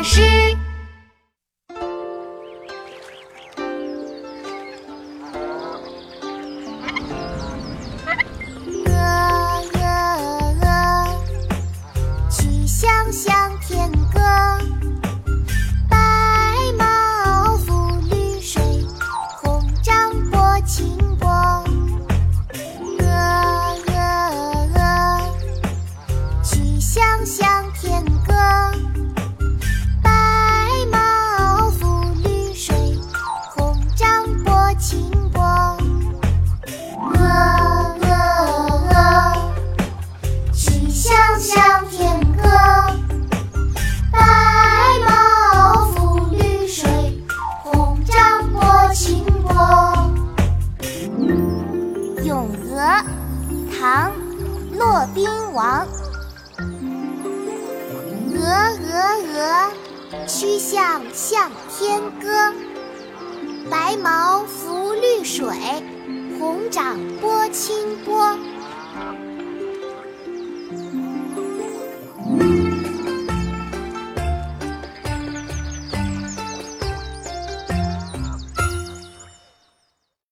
诗。鹅鹅鹅，曲项向天歌。咏鹅》唐·骆宾王。鹅鹅鹅，曲项向天歌。白毛浮绿水，红掌拨清波。